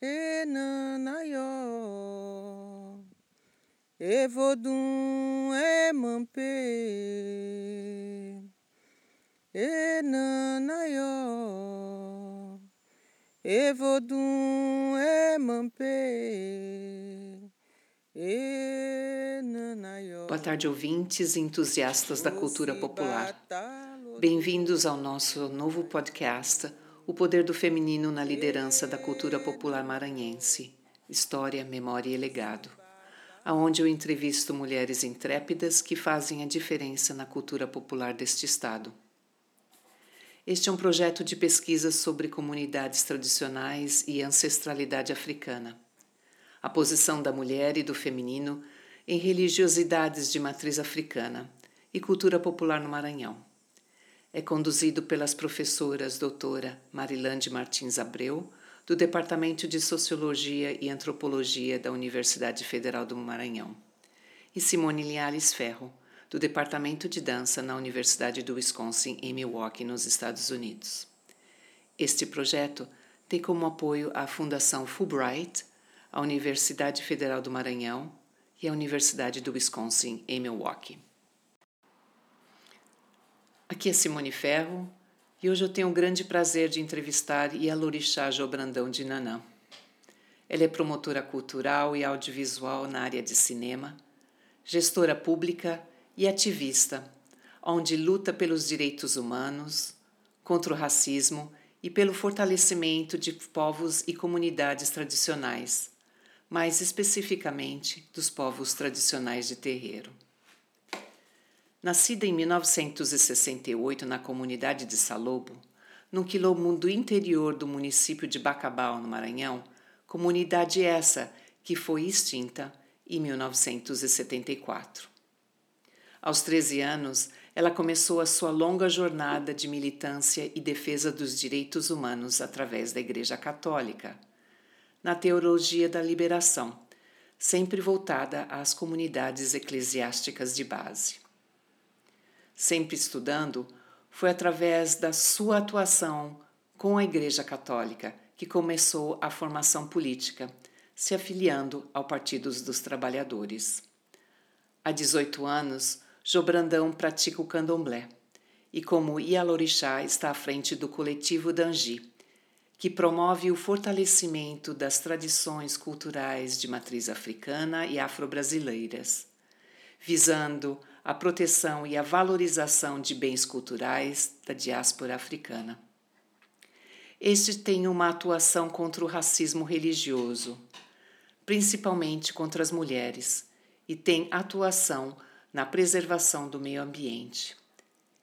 enanayo. Evodum emampe. Enanayo. Evodum emampe. Boa tarde, ouvintes e entusiastas da cultura popular. Bem-vindos ao nosso novo podcast, O Poder do Feminino na Liderança da Cultura Popular Maranhense História, Memória e Legado, aonde eu entrevisto mulheres intrépidas que fazem a diferença na cultura popular deste Estado. Este é um projeto de pesquisa sobre comunidades tradicionais e ancestralidade africana. A posição da mulher e do feminino em religiosidades de matriz africana e cultura popular no Maranhão. É conduzido pelas professoras doutora Marilande Martins Abreu, do Departamento de Sociologia e Antropologia da Universidade Federal do Maranhão, e Simone Linhares Ferro, do Departamento de Dança na Universidade do Wisconsin, em Milwaukee, nos Estados Unidos. Este projeto tem como apoio a Fundação Fulbright, a Universidade Federal do Maranhão e a Universidade do Wisconsin, em Milwaukee. Aqui é Simone Ferro e hoje eu tenho o grande prazer de entrevistar Ialorixá Jobrandão de Nanã. Ela é promotora cultural e audiovisual na área de cinema, gestora pública e ativista, onde luta pelos direitos humanos, contra o racismo e pelo fortalecimento de povos e comunidades tradicionais, mais especificamente dos povos tradicionais de terreiro. Nascida em 1968 na comunidade de Salobo, num quilombo do interior do município de Bacabal, no Maranhão, comunidade essa que foi extinta em 1974. Aos 13 anos, ela começou a sua longa jornada de militância e defesa dos direitos humanos através da Igreja Católica, na teologia da liberação, sempre voltada às comunidades eclesiásticas de base. Sempre estudando, foi através da sua atuação com a Igreja Católica que começou a formação política, se afiliando ao Partido dos Trabalhadores. Há 18 anos, Jobrandão pratica o candomblé e, como Ialorixá, está à frente do coletivo Danji, que promove o fortalecimento das tradições culturais de matriz africana e afro-brasileiras, visando a proteção e a valorização de bens culturais da diáspora africana. Este tem uma atuação contra o racismo religioso, principalmente contra as mulheres, e tem atuação na preservação do meio ambiente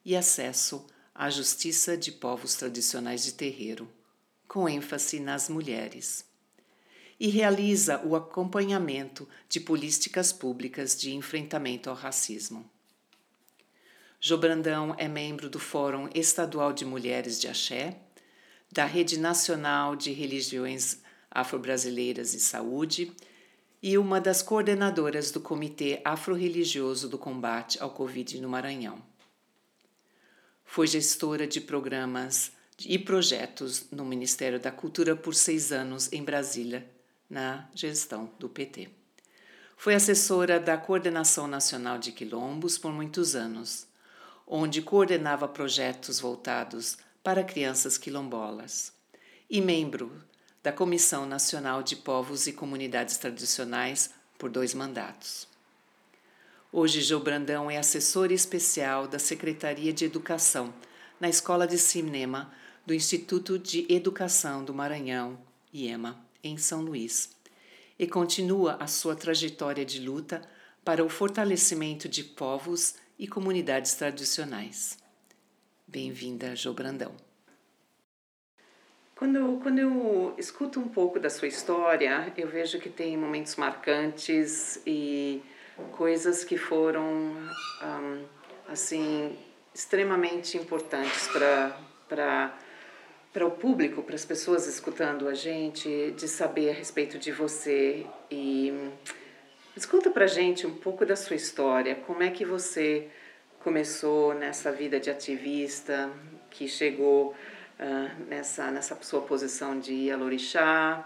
e acesso à justiça de povos tradicionais de terreiro, com ênfase nas mulheres. E realiza o acompanhamento de políticas públicas de enfrentamento ao racismo. Jobrandão é membro do Fórum Estadual de Mulheres de Axé, da Rede Nacional de Religiões Afro-Brasileiras e Saúde e uma das coordenadoras do Comitê Afro-Religioso do Combate ao Covid no Maranhão. Foi gestora de programas e projetos no Ministério da Cultura por seis anos em Brasília, na gestão do PT. Foi assessora da Coordenação Nacional de Quilombos por muitos anos, onde coordenava projetos voltados para crianças quilombolas, e membro da Comissão Nacional de Povos e Comunidades Tradicionais por dois mandatos. Hoje, João Brandão é assessor especial da Secretaria de Educação na Escola de Cinema do Instituto de Educação do Maranhão, IEMA, em São Luís, e continua a sua trajetória de luta para o fortalecimento de povos e comunidades tradicionais. Bem-vinda, João Brandão. Quando quando eu escuto um pouco da sua história, eu vejo que tem momentos marcantes e coisas que foram um, assim extremamente importantes para para para o público, para as pessoas escutando a gente, de saber a respeito de você e escuta para gente um pouco da sua história, como é que você começou nessa vida de ativista, que chegou uh, nessa, nessa sua posição de Alorixá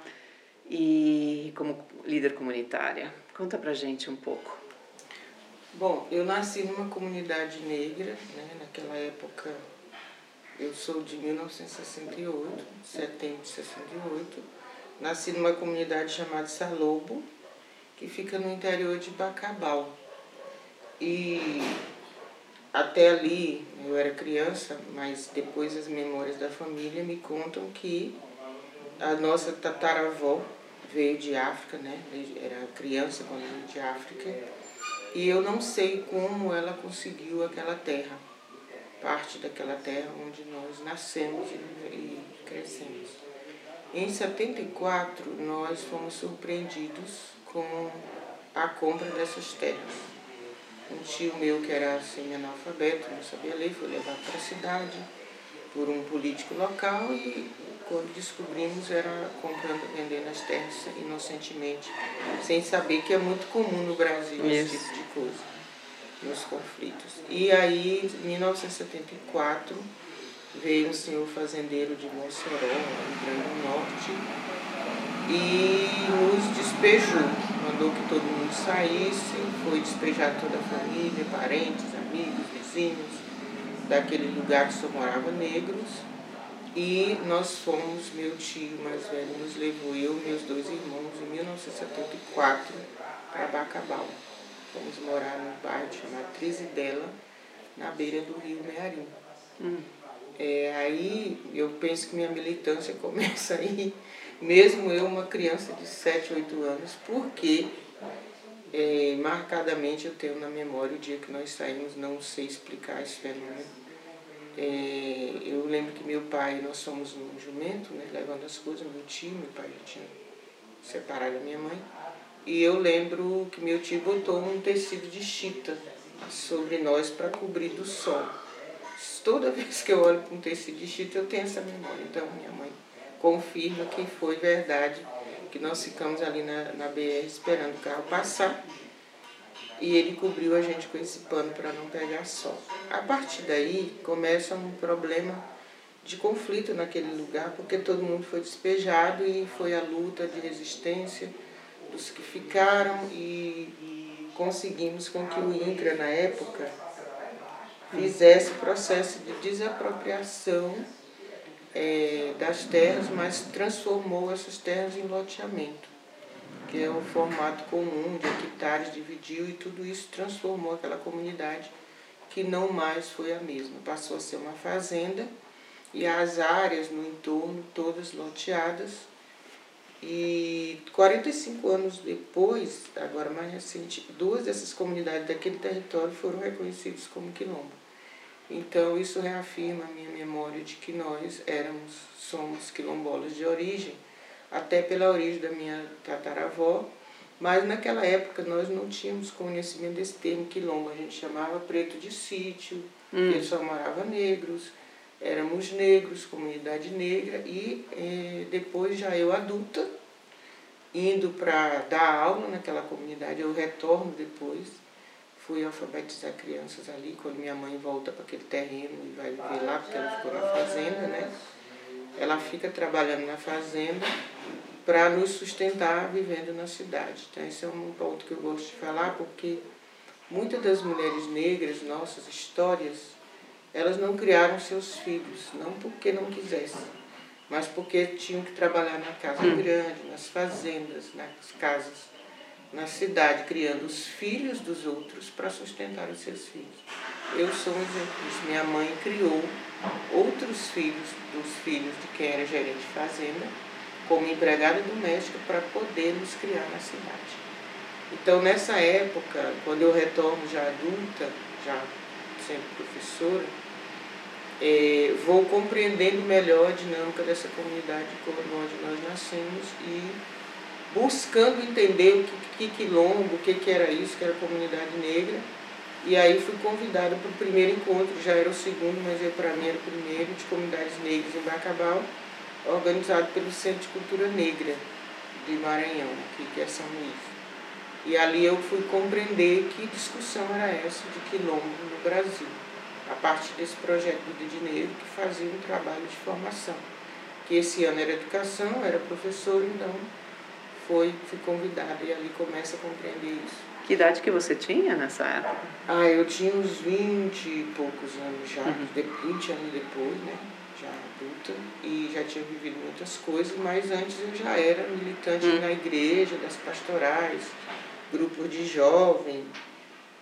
e como líder comunitária. Conta pra gente um pouco. Bom, eu nasci numa comunidade negra, né? naquela época eu sou de 1968, setembro de 68. Nasci numa comunidade chamada Salobo, que fica no interior de Bacabal. E até ali eu era criança, mas depois as memórias da família me contam que a nossa tataravó veio de África, né? Era criança quando veio de África. E eu não sei como ela conseguiu aquela terra, parte daquela terra onde nós nascemos e crescemos. Em 74, nós fomos surpreendidos com a compra dessas terras. Um tio meu que era semi-analfabeto, não sabia ler, foi levado para a cidade por um político local e quando descobrimos era comprando, vendendo as terras inocentemente, sem saber que é muito comum no Brasil esse tipo de coisa, nos conflitos. E aí, em 1974, veio um senhor fazendeiro de Mossoró, Rio Grande do Norte, e nos despejou. Mandou que todo mundo saísse, foi despejar toda a família, parentes, amigos, vizinhos, daquele lugar que só morava negros. E nós fomos, meu tio mais velho nos levou, eu e meus dois irmãos, em 1974, para Bacabal. Fomos morar num bairro chamado Trizidela, na beira do rio Mearim. Hum. É, aí eu penso que minha militância começa aí, mesmo eu, uma criança de 7, 8 anos, porque é, marcadamente eu tenho na memória o dia que nós saímos, não sei explicar esse fenômeno é, eu lembro que meu pai, nós somos um jumento, né, levando as coisas, meu tio, meu pai já tinha separado da minha mãe. E eu lembro que meu tio botou um tecido de chita sobre nós para cobrir do sol. Toda vez que eu olho para um tecido de chita, eu tenho essa memória. Então, minha mãe confirma que foi verdade, que nós ficamos ali na, na BR esperando o carro passar e ele cobriu a gente com esse pano para não pegar sol. A partir daí começa um problema de conflito naquele lugar, porque todo mundo foi despejado e foi a luta de resistência dos que ficaram e conseguimos com que o INCRA na época fizesse processo de desapropriação é, das terras, mas transformou essas terras em loteamento que é o formato comum de hectares, dividiu e tudo isso transformou aquela comunidade que não mais foi a mesma. Passou a ser uma fazenda e as áreas no entorno todas loteadas. E 45 anos depois, agora mais recente, duas dessas comunidades daquele território foram reconhecidas como quilombo. Então isso reafirma a minha memória de que nós éramos, somos quilombolas de origem até pela origem da minha tataravó, mas naquela época nós não tínhamos conhecimento desse termo quilombo, a gente chamava preto de sítio, hum. só morava negros, éramos negros, comunidade negra, e eh, depois já eu adulta, indo para dar aula naquela comunidade, eu retorno depois, fui alfabetizar crianças ali, quando minha mãe volta para aquele terreno e vai viver lá, porque ela ficou na fazenda, né? ela fica trabalhando na fazenda para nos sustentar vivendo na cidade. Então, esse é um ponto que eu gosto de falar, porque muitas das mulheres negras, nossas histórias, elas não criaram seus filhos, não porque não quisessem, mas porque tinham que trabalhar na casa hum. grande, nas fazendas, nas casas, na cidade, criando os filhos dos outros para sustentar os seus filhos. Eu sou um exemplo disso. Minha mãe criou outros filhos dos filhos de quem era gerente de fazenda como empregada doméstica para poder nos criar na cidade. Então, nessa época, quando eu retorno já adulta, já sendo professora, é, vou compreendendo melhor a dinâmica dessa comunidade onde nós nascemos e buscando entender o que, que quilombo, o que, que era isso, que era comunidade negra, e aí fui convidada para o primeiro encontro, já era o segundo, mas para mim era o primeiro, de comunidades negras em Bacabal, organizado pelo Centro de Cultura Negra de Maranhão, aqui, que é São Luís. E ali eu fui compreender que discussão era essa de quilombo no Brasil, a partir desse projeto do Didineiro, que fazia um trabalho de formação. Que esse ano era educação, era professor, então foi, fui convidada e ali começa a compreender isso. Que idade que você tinha nessa época? Ah, eu tinha uns 20 e poucos anos já, uhum. 20 anos depois, né? Já adulta, e já tinha vivido muitas coisas, mas antes eu já era militante uhum. na igreja, das pastorais, grupos de jovem,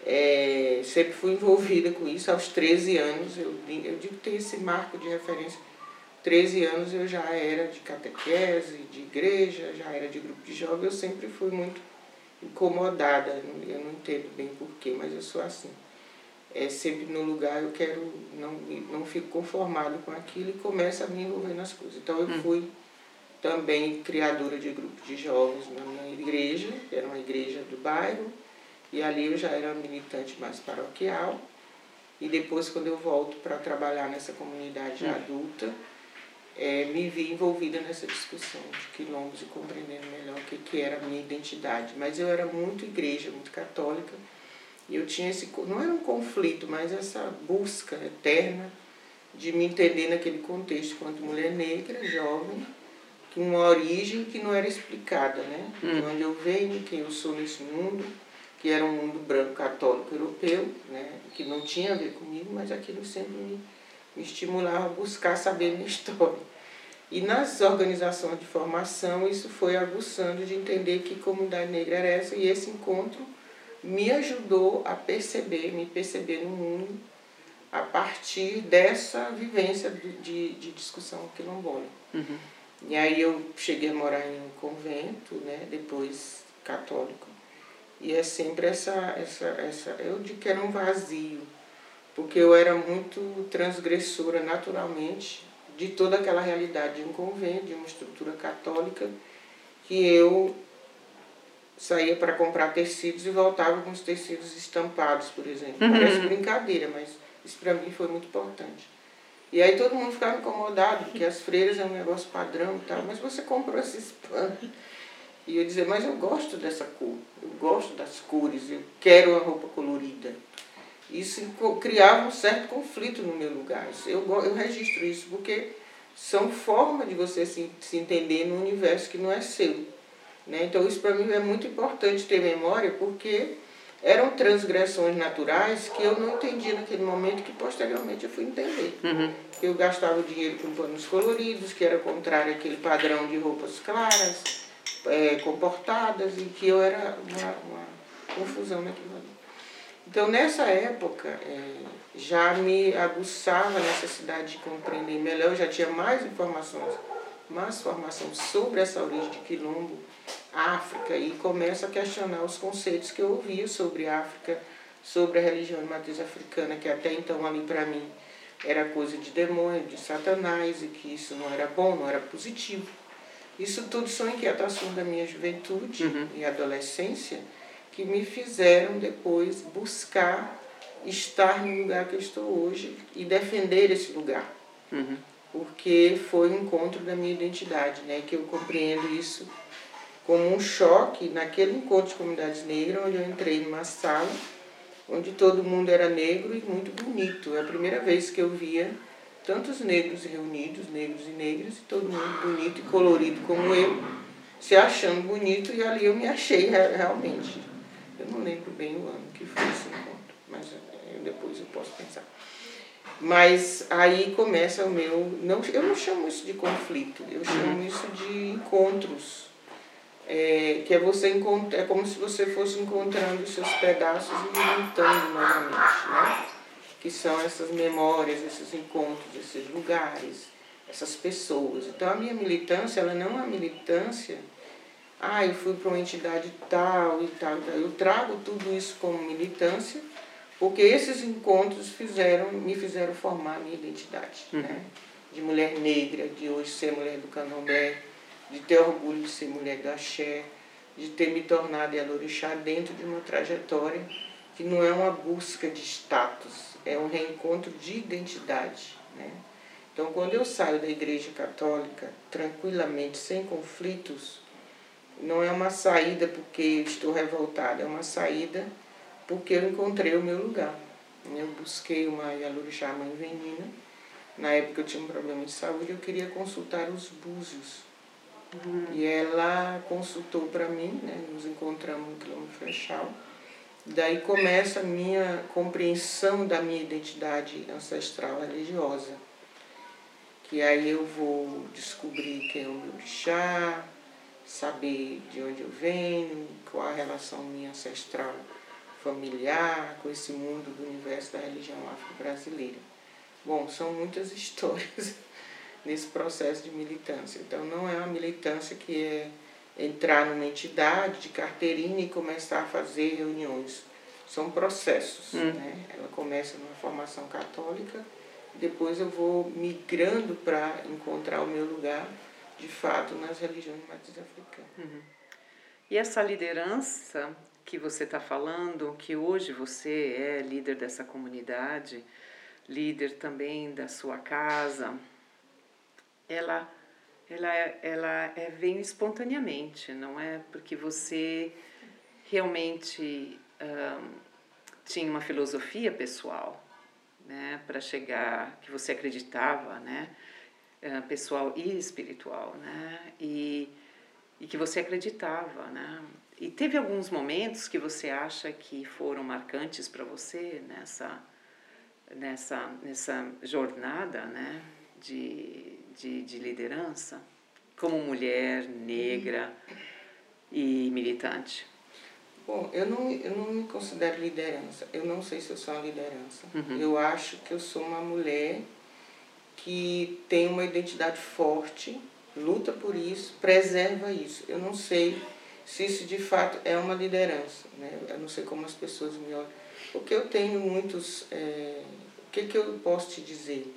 é, sempre fui envolvida com isso. Aos 13 anos, eu, eu digo que tem esse marco de referência. 13 anos eu já era de catequese, de igreja, já era de grupo de jovens. Eu sempre fui muito incomodada, eu não entendo bem porquê, mas eu sou assim. É, sempre no lugar eu quero, não, não fico conformado com aquilo e começo a me envolver nas coisas. Então eu hum. fui também criadora de grupo de jovens na minha igreja, que era uma igreja do bairro, e ali eu já era militante mais paroquial. E depois, quando eu volto para trabalhar nessa comunidade hum. adulta, é, me vi envolvida nessa discussão de quilombos e compreendendo melhor o que, que era a minha identidade. Mas eu era muito igreja, muito católica, e eu tinha esse, não era um conflito, mas essa busca eterna de me entender naquele contexto enquanto mulher negra, jovem, com uma origem que não era explicada, né? Hum. De onde eu venho, quem eu sou nesse mundo, que era um mundo branco católico europeu, né? que não tinha a ver comigo, mas aquilo sempre me, me estimulava a buscar saber minha história. E nas organizações de formação, isso foi aguçando de entender que comunidade negra era essa, e esse encontro me ajudou a perceber, me perceber no mundo a partir dessa vivência de, de, discussão quilombola. Uhum. E aí eu cheguei a morar em um convento, né, depois católico, e é sempre essa, essa, essa, eu digo que era um vazio, porque eu era muito transgressora naturalmente de toda aquela realidade de um convento, de uma estrutura católica, que eu saía para comprar tecidos e voltava com os tecidos estampados, por exemplo. Uhum. Parece brincadeira, mas isso para mim foi muito importante. E aí todo mundo ficava incomodado, porque as freiras é um negócio padrão e tal, mas você comprou esses panos. E eu dizia, mas eu gosto dessa cor, eu gosto das cores, eu quero uma roupa colorida. Isso criava um certo conflito no meu lugar. Eu, eu registro isso porque são formas de você se, se entender no universo que não é seu. Né? Então isso para mim é muito importante ter memória porque eram transgressões naturais que eu não entendia naquele momento que posteriormente eu fui entender. Uhum. Eu gastava dinheiro com panos coloridos, que era contrário àquele padrão de roupas claras é, comportadas e que eu era uma, uma confusão naquilo ali. Então, nessa época, é, já me aguçava a necessidade de compreender melhor, eu já tinha mais informações, mais formação sobre essa origem de Quilombo, África, e começo a questionar os conceitos que eu ouvia sobre África, sobre a religião de matriz africana, que até então ali para mim era coisa de demônio, de satanás, e que isso não era bom, não era positivo. Isso tudo são inquietações da minha juventude uhum. e adolescência que me fizeram depois buscar estar no lugar que eu estou hoje e defender esse lugar. Uhum. Porque foi um encontro da minha identidade, né? que eu compreendo isso como um choque naquele encontro de comunidades negras, onde eu entrei numa sala onde todo mundo era negro e muito bonito. É a primeira vez que eu via tantos negros reunidos, negros e negras, e todo mundo bonito e colorido como eu, se achando bonito, e ali eu me achei realmente. Eu não lembro bem o ano que foi esse encontro, mas eu, depois eu posso pensar. Mas aí começa o meu. Não, eu não chamo isso de conflito, eu chamo uhum. isso de encontros. É, que é você encontrar, é como se você fosse encontrando os seus pedaços e juntando novamente, né? que são essas memórias, esses encontros, esses lugares, essas pessoas. Então a minha militância, ela não é uma militância, ah, eu fui para uma entidade tal e tal, tal. Eu trago tudo isso como militância, porque esses encontros fizeram, me fizeram formar a minha identidade, uhum. né? De mulher negra, de hoje ser mulher do candomblé, de ter orgulho de ser mulher do axé, de ter me tornado Yalorixá dentro de uma trajetória que não é uma busca de status, é um reencontro de identidade. Né? Então, quando eu saio da Igreja Católica tranquilamente, sem conflitos, não é uma saída porque estou revoltada, é uma saída porque eu encontrei o meu lugar. Eu busquei uma Yalurixá Mãe Venina. Na época eu tinha um problema de saúde, eu queria consultar os búzios. Uhum. E ela consultou para mim, né? nos encontramos no quilômetro Frechal. Daí começa a minha compreensão da minha identidade ancestral religiosa. Que aí eu vou descobrir quem é o meu orixá, saber de onde eu venho, qual a relação minha ancestral familiar com esse mundo do universo da religião afro-brasileira. Bom, são muitas histórias nesse processo de militância. Então, não é uma militância que é entrar numa entidade de carteirinha e começar a fazer reuniões. São processos. Hum. Né? Ela começa numa formação católica, depois eu vou migrando para encontrar o meu lugar, de fato, nas religiões matriz africanas. Uhum. E essa liderança que você está falando, que hoje você é líder dessa comunidade, líder também da sua casa, ela ela ela é, vem espontaneamente, não é porque você realmente tinha uma filosofia pessoal, né, para chegar que você acreditava, né, pessoal e espiritual, né, e e que você acreditava, né? E teve alguns momentos que você acha que foram marcantes para você nessa nessa, nessa jornada né, de, de, de liderança como mulher negra e militante? Bom, eu não, eu não me considero liderança. Eu não sei se eu sou uma liderança. Uhum. Eu acho que eu sou uma mulher que tem uma identidade forte, luta por isso, preserva isso. Eu não sei se isso de fato é uma liderança. Né? Eu não sei como as pessoas me olham porque eu tenho muitos. É, o que, que eu posso te dizer?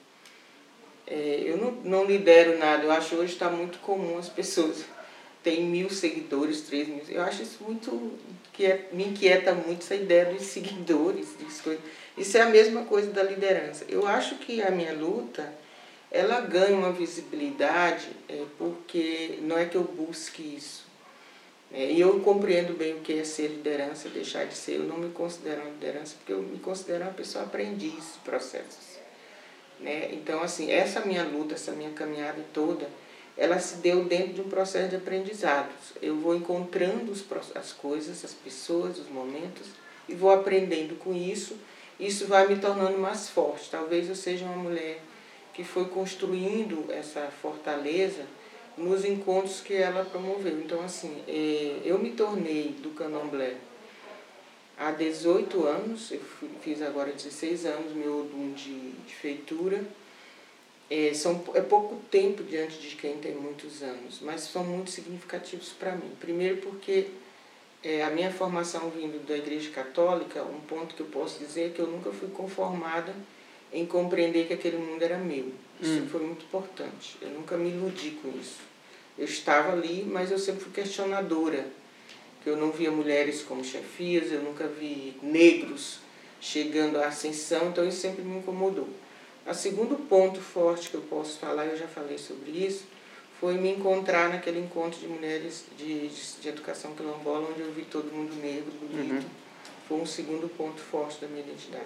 É, eu não, não lidero nada, eu acho hoje está muito comum as pessoas têm mil seguidores, três mil. Eu acho isso muito. que é, me inquieta muito essa ideia dos seguidores, coisas. Isso é a mesma coisa da liderança. Eu acho que a minha luta ela ganha uma visibilidade é, porque não é que eu busque isso. É, e eu compreendo bem o que é ser liderança, deixar de ser. Eu não me considero uma liderança porque eu me considero uma pessoa aprendiz de processos. Né? Então, assim, essa minha luta, essa minha caminhada toda, ela se deu dentro de um processo de aprendizado. Eu vou encontrando os, as coisas, as pessoas, os momentos e vou aprendendo com isso. Isso vai me tornando mais forte. Talvez eu seja uma mulher que foi construindo essa fortaleza nos encontros que ela promoveu. Então, assim, é, eu me tornei do candomblé há 18 anos, eu fiz agora 16 anos meu dom de, de feitura. É, são, é pouco tempo diante de quem tem muitos anos, mas são muito significativos para mim. Primeiro porque é, a minha formação vindo da Igreja Católica, um ponto que eu posso dizer é que eu nunca fui conformada em compreender que aquele mundo era meu. Isso hum. foi muito importante. Eu nunca me iludi com isso. Eu estava ali, mas eu sempre fui questionadora. Que eu não via mulheres como chefias, eu nunca vi negros chegando à ascensão, então isso sempre me incomodou. O segundo ponto forte que eu posso falar, eu já falei sobre isso, foi me encontrar naquele encontro de mulheres de, de, de educação quilombola, onde eu vi todo mundo negro, bonito. Uhum. Foi um segundo ponto forte da minha identidade.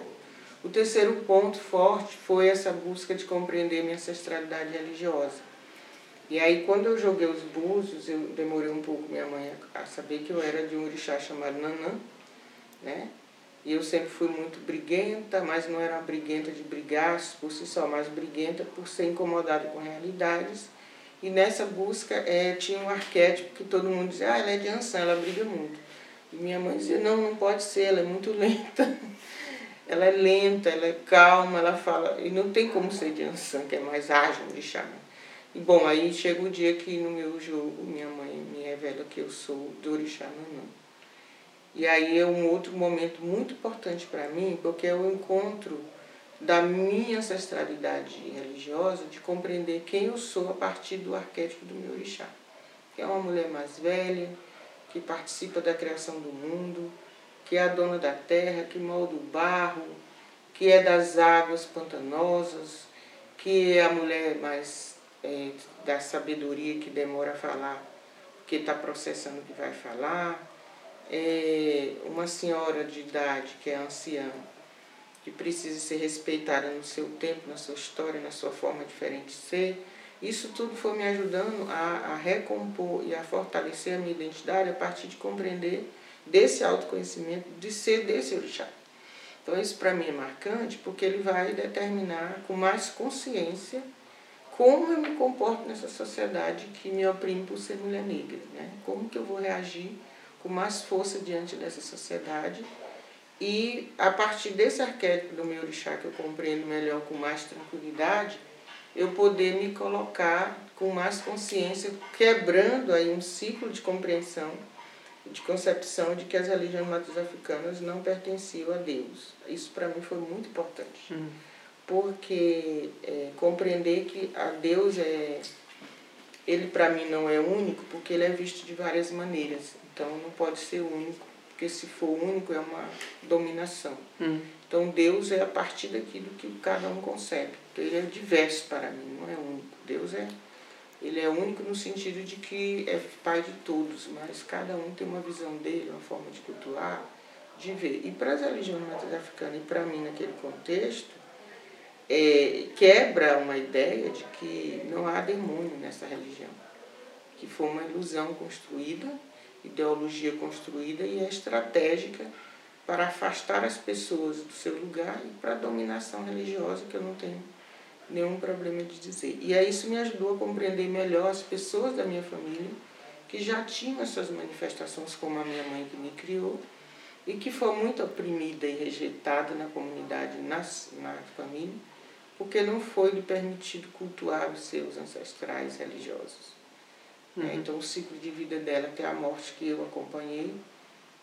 O terceiro ponto forte foi essa busca de compreender minha ancestralidade religiosa e aí, quando eu joguei os búzios, eu demorei um pouco minha mãe a saber que eu era de um orixá chamado Nanã, né? E eu sempre fui muito briguenta, mas não era uma briguenta de brigar por si só, mas briguenta por ser incomodada com realidades. E nessa busca é, tinha um arquétipo que todo mundo dizia, ah, ela é de Ansan, ela briga muito. E minha mãe dizia, não, não pode ser, ela é muito lenta. Ela é lenta, ela é calma, ela fala, e não tem como ser de Ansan, que é mais ágil de chá. E bom, aí chega o dia que no meu jogo minha mãe me revela que eu sou do Orixá Nanã. E aí é um outro momento muito importante para mim, porque é o encontro da minha ancestralidade religiosa, de compreender quem eu sou a partir do arquétipo do meu orixá. Que é uma mulher mais velha, que participa da criação do mundo, que é a dona da terra, que molda o barro, que é das águas pantanosas, que é a mulher mais é, da sabedoria que demora a falar, porque está processando o que vai falar. É, uma senhora de idade que é anciã, que precisa ser respeitada no seu tempo, na sua história, na sua forma diferente de ser. Isso tudo foi me ajudando a, a recompor e a fortalecer a minha identidade a partir de compreender desse autoconhecimento, de ser desse orixá. Então isso para mim é marcante porque ele vai determinar com mais consciência como eu me comporto nessa sociedade que me oprime por ser mulher negra, né? Como que eu vou reagir com mais força diante dessa sociedade e a partir desse arquétipo do meu orixá que eu compreendo melhor com mais tranquilidade, eu poder me colocar com mais consciência, quebrando aí um ciclo de compreensão, de concepção de que as religiões matriz africanas não pertenciam a Deus. Isso para mim foi muito importante. Hum. Porque é, compreender que a Deus é. Ele para mim não é único, porque ele é visto de várias maneiras. Então não pode ser único, porque se for único é uma dominação. Hum. Então Deus é a partir daquilo que cada um concebe. Então, ele é diverso para mim, não é único. Deus é ele é único no sentido de que é pai de todos, mas cada um tem uma visão dele, uma forma de cultuar, de ver. E para as religiões matriz africanas, e para mim naquele contexto, é, quebra uma ideia de que não há demônio nessa religião, que foi uma ilusão construída, ideologia construída e é estratégica para afastar as pessoas do seu lugar e para a dominação religiosa que eu não tenho nenhum problema de dizer. E aí isso me ajudou a compreender melhor as pessoas da minha família, que já tinham essas manifestações, como a minha mãe que me criou, e que foi muito oprimida e rejeitada na comunidade, na, na família, porque não foi lhe permitido cultuar os seus ancestrais religiosos. É, uhum. É, então, o ciclo de vida dela até a morte que eu acompanhei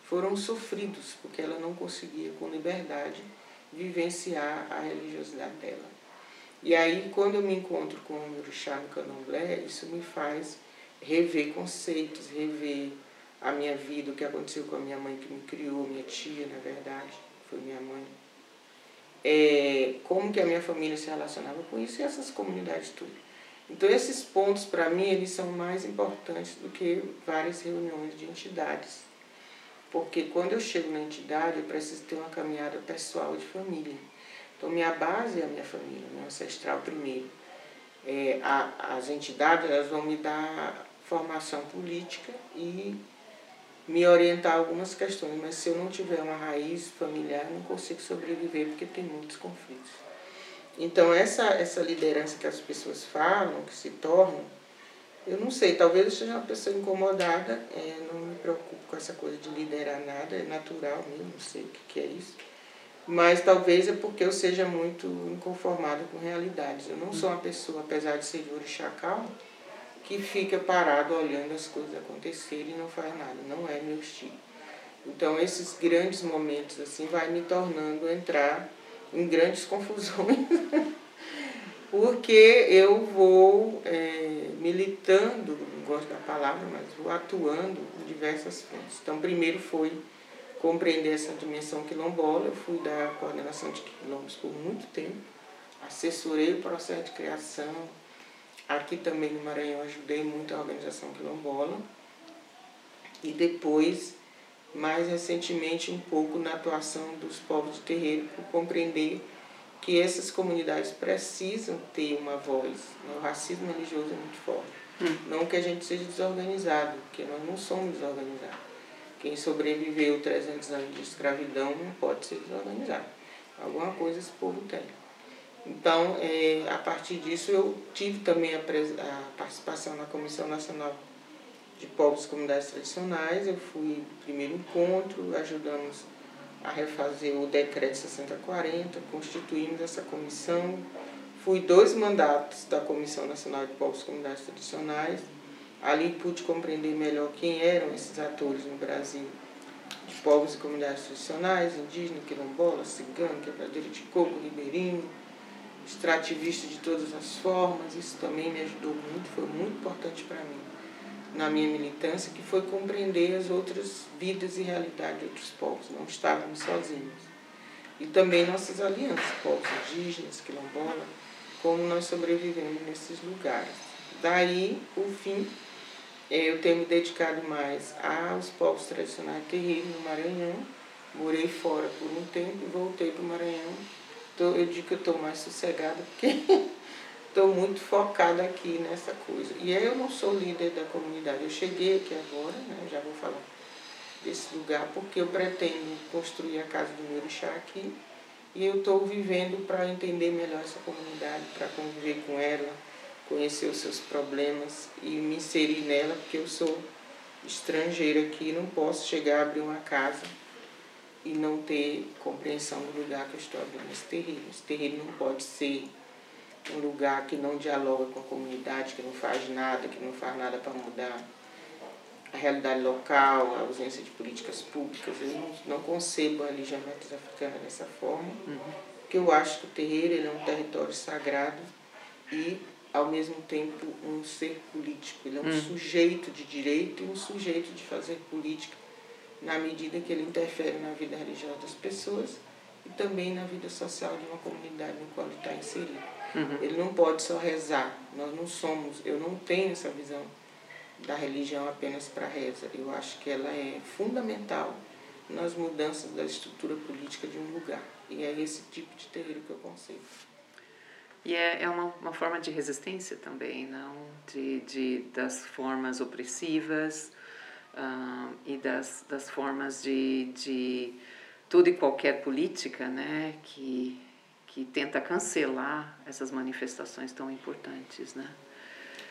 foram sofridos, porque ela não conseguia, com liberdade, vivenciar a religiosidade dela. E aí, quando eu me encontro com o Orixá no Candomblé, isso me faz rever conceitos, rever a minha vida, o que aconteceu com a minha mãe que me criou, minha tia, na verdade, foi minha mãe. É, como que a minha família se relacionava com isso e essas comunidades tudo. Então, esses pontos, para mim, eles são mais importantes do que várias reuniões de entidades. Porque quando eu chego na entidade, eu preciso ter uma caminhada pessoal de família. Então, minha base é a minha família, meu ancestral primeiro. É, a, as entidades elas vão me dar formação política e me orientar algumas questões, mas se eu não tiver uma raiz familiar, não consigo sobreviver porque tem muitos conflitos. Então, essa, essa liderança que as pessoas falam, que se tornam, eu não sei, talvez eu seja uma pessoa incomodada, é, não me preocupo com essa coisa de liderar nada, é natural mesmo, não sei o que, que é isso mas talvez é porque eu seja muito inconformada com realidades. Eu não sou uma pessoa, apesar de ser orixá calmo, que fica parado olhando as coisas acontecerem e não faz nada. Não é meu estilo. Então esses grandes momentos assim vai me tornando entrar em grandes confusões, porque eu vou é, militando, não gosto da palavra, mas vou atuando em diversas frentes. Então primeiro foi compreender essa dimensão quilombola. Eu fui da coordenação de quilombos por muito tempo, assessorei o processo de criação. Aqui também no Maranhão ajudei muito a organização quilombola. E depois, mais recentemente, um pouco na atuação dos povos de terreiro, por compreender que essas comunidades precisam ter uma voz. O racismo religioso é muito forte. Hum. Não que a gente seja desorganizado, porque nós não somos desorganizados quem sobreviveu 300 anos de escravidão não pode ser desorganizado. Alguma coisa esse povo tem. Então, é, a partir disso, eu tive também a, a, participação na Comissão Nacional de Povos e Comunidades Tradicionais. Eu fui no primeiro encontro, ajudamos a refazer o decreto 6040, constituímos essa comissão. Fui dois mandatos da Comissão Nacional de Povos e Comunidades Tradicionais Ali pude compreender melhor quem eram esses atores no Brasil, de povos e comunidades tradicionais, indígenas, quilombolas, cigano, quebradeiro de coco, ribeirinho, extrativista de todas as formas. Isso também me ajudou muito, foi muito importante para mim na minha militância, que foi compreender as outras vidas e realidades de outros povos. Não estávamos sozinhos. E também nossas alianças, povos indígenas, quilombola, como nós sobrevivemos nesses lugares. Daí, o fim eu tenho me dedicado mais aos povos tradicionais terreiros no Maranhão. Morei fora por um tempo e voltei para o Maranhão. Então, eu digo que eu estou mais sossegada porque estou muito focada aqui nessa coisa. E eu não sou líder da comunidade, eu cheguei aqui agora, né, já vou falar desse lugar, porque eu pretendo construir a casa do meu orixá aqui, e eu estou vivendo para entender melhor essa comunidade, para conviver com ela, conhecer os seus problemas e me inserir nela, porque eu sou estrangeira aqui, não posso chegar a abrir uma casa e não ter compreensão do lugar que eu estou abrindo esse terreno. Esse terreno não pode ser um lugar que não dialoga com a comunidade, que não faz nada, que não faz nada para mudar a realidade local, a ausência de políticas públicas. Eu não, não concebo a religião africana dessa forma, uhum. porque eu acho que o terreiro ele é um território sagrado e, ao mesmo tempo, um ser político. Ele é um uhum. sujeito de direito e um sujeito de fazer política na medida que ele interfere na vida religiosa das pessoas e também na vida social de uma comunidade no qual ele está inserido. Uhum. Ele não pode só rezar. Nós não somos, eu não tenho essa visão da religião apenas para reza. Eu acho que ela é fundamental nas mudanças da estrutura política de um lugar. E é esse tipo de terreiro que eu concebo. E é, é uma, uma forma de resistência também, não? De, de, das formas opressivas uh, e das, das formas de, de tudo e qualquer política, né? Que, que tenta cancelar essas manifestações tão importantes, né?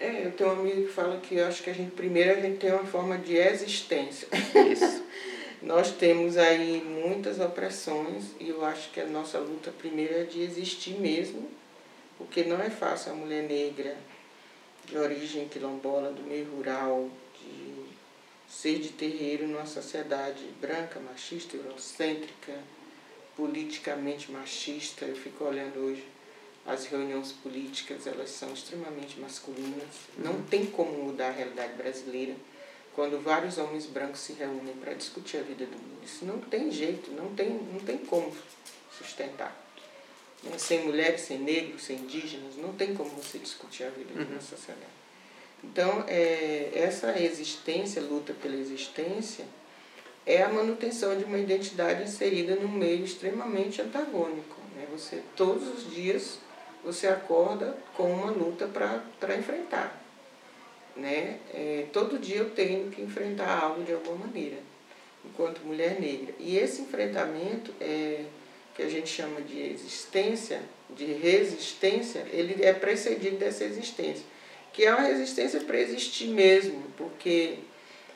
É, eu tenho um amigo que fala que eu acho que a gente primeiro a gente tem uma forma de existência. Isso. Nós temos aí muitas opressões e eu acho que a nossa luta primeiro é de existir mesmo, porque não é fácil a mulher negra de origem quilombola, do meio rural, de ser de terreiro numa sociedade branca, machista, eurocêntrica, politicamente machista. Eu fico olhando hoje as reuniões políticas elas são extremamente masculinas. Não tem como mudar a realidade brasileira quando vários homens brancos se reúnem para discutir a vida do mundo. Isso não tem jeito, não tem, não tem como sustentar. Né? Sem mulheres, sem negros, sem indígenas, não tem como você discutir a vida uhum. de uma sociedade. Então, é, essa existência, luta pela existência, é a manutenção de uma identidade inserida num meio extremamente antagônico. Né? Você, todos os dias, você acorda com uma luta para enfrentar. Né? É, todo dia eu tenho que enfrentar algo de alguma maneira, enquanto mulher negra. E esse enfrentamento, é, que a gente chama de existência, de resistência, ele é precedido dessa existência, que é uma resistência para existir mesmo, porque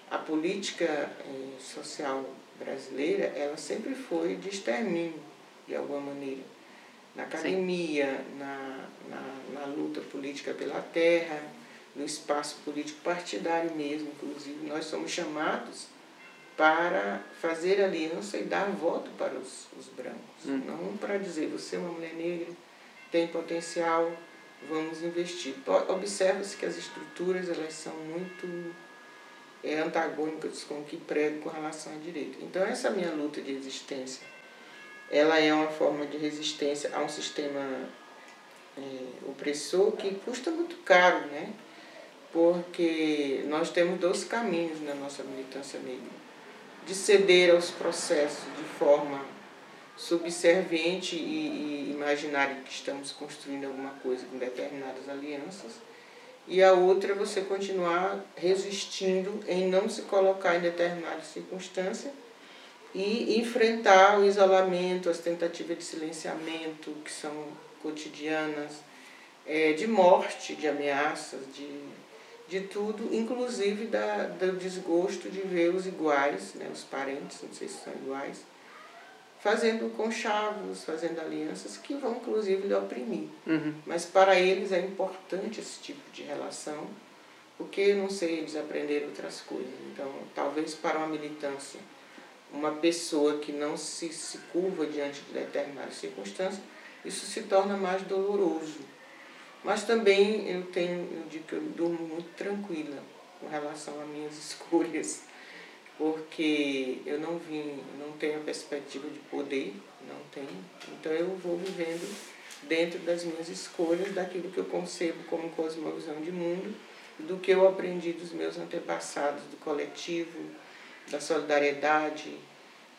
a política é, social brasileira, ela sempre foi de extermínio, de alguma maneira na academia, na, na, na, luta política pela terra, no espaço político partidário mesmo, inclusive. Nós somos chamados para fazer aliança e dar voto para os, os brancos. Hum. Não para dizer, você é uma mulher negra, tem potencial, vamos investir. Observa-se que as estruturas elas são muito é, antagônicas com o que prego com relação à direito. Então essa minha luta de existência ela é uma forma de resistência a um sistema é, opressor que custa muito caro, né? Porque nós temos dois caminhos na nossa militância negra. De ceder aos processos de forma subserviente e, e imaginar que estamos construindo alguma coisa com determinadas alianças, e a outra é você continuar resistindo em não se colocar em determinadas circunstâncias e enfrentar o isolamento, as tentativas de silenciamento que são cotidianas, é, de morte, de ameaças, de, de tudo, inclusive da, do desgosto de ver os iguais, né, os parentes, não sei se são iguais, fazendo conchavos, fazendo alianças que vão inclusive lhe oprimir. Uhum. Mas para eles é importante esse tipo de relação, porque, não sei, eles aprenderam outras coisas. Então, talvez para uma militância uma pessoa que não se, se curva diante de determinadas circunstâncias, isso se torna mais doloroso. Mas também eu tenho, eu digo que eu durmo muito tranquila com relação às minhas escolhas, porque eu não vim, não tenho a perspectiva de poder, não tenho. Então eu vou vivendo dentro das minhas escolhas, daquilo que eu concebo como cosmovisão de mundo, do que eu aprendi dos meus antepassados, do coletivo, da solidariedade,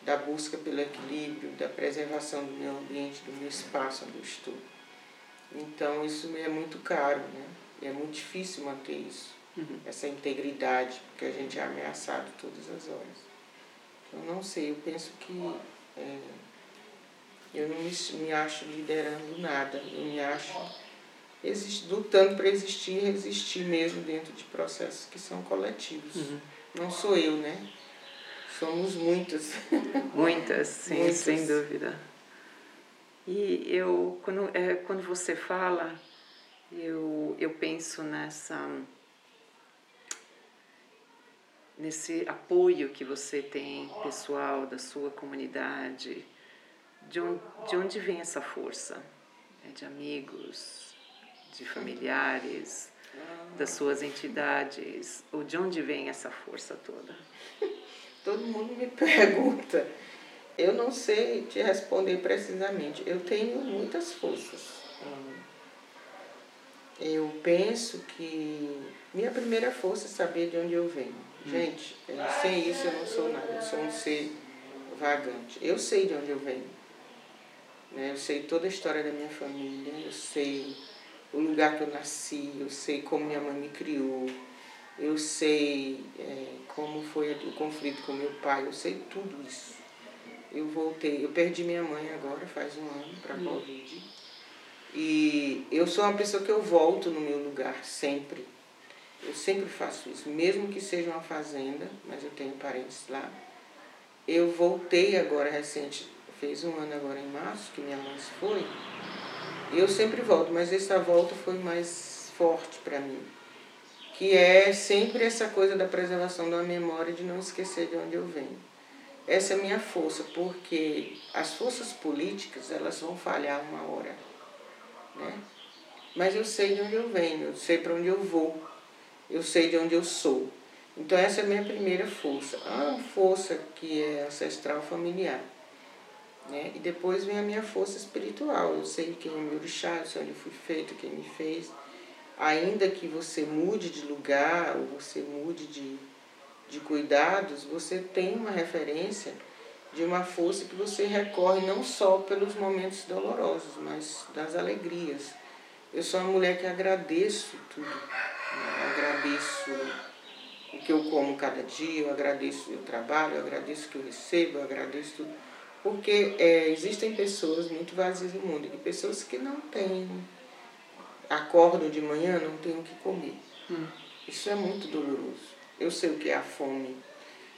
da busca pelo equilíbrio, da preservação do meu ambiente, do meu espaço onde eu estou. Então isso é muito caro, né? E é muito difícil manter isso, uhum. essa integridade, porque a gente é ameaçado todas as horas. Eu não sei, eu penso que é, eu não me, me acho liderando nada, eu me acho exist, lutando para existir e resistir mesmo dentro de processos que são coletivos. Uhum. Não sou eu, né? Somos muitas. Muitas, sim, muitas. sem dúvida. E eu, quando, é, quando você fala, eu, eu penso nessa nesse apoio que você tem pessoal da sua comunidade de onde, de onde vem essa força? É de amigos de familiares das suas entidades? Ou de onde vem essa força toda? Todo mundo me pergunta eu não sei te responder precisamente eu tenho muitas forças eu penso que minha primeira força é saber de onde eu venho. Hum. Gente, sem isso eu não sou nada, eu sou um ser vagante. Eu sei de onde eu venho. Né? Eu sei toda a história da minha família, eu sei o lugar que eu nasci, eu sei como minha mãe me criou, eu sei é, como foi o conflito com meu pai, eu sei tudo isso. Eu voltei, eu perdi minha mãe agora, faz um ano, para a hum. Covid. E eu sou uma pessoa que eu volto no meu lugar sempre. Eu sempre faço isso, mesmo que seja uma fazenda, mas eu tenho parentes lá. Eu voltei agora recente, fez um ano agora em março, que minha mãe se foi. Eu sempre volto, mas essa volta foi mais forte para mim. Que é sempre essa coisa da preservação da memória, de não esquecer de onde eu venho. Essa é a minha força, porque as forças políticas, elas vão falhar uma hora né? Mas eu sei de onde eu venho, eu sei para onde eu vou, eu sei de onde eu sou. Então essa é a minha primeira força. A força que é ancestral familiar. Né? E depois vem a minha força espiritual. Eu sei quem é o meu orixá, eu sei onde eu fui feito, quem me fez. Ainda que você mude de lugar, ou você mude de, de cuidados, você tem uma referência de uma força que você recorre não só pelos momentos dolorosos, mas das alegrias. Eu sou uma mulher que agradeço tudo. Né? Agradeço o que eu como cada dia, eu agradeço o meu trabalho, eu agradeço o que eu recebo, eu agradeço tudo. Porque é, existem pessoas muito vazias no mundo e pessoas que não têm, acordam de manhã, não têm o que comer. Hum. Isso é muito doloroso. Eu sei o que é a fome,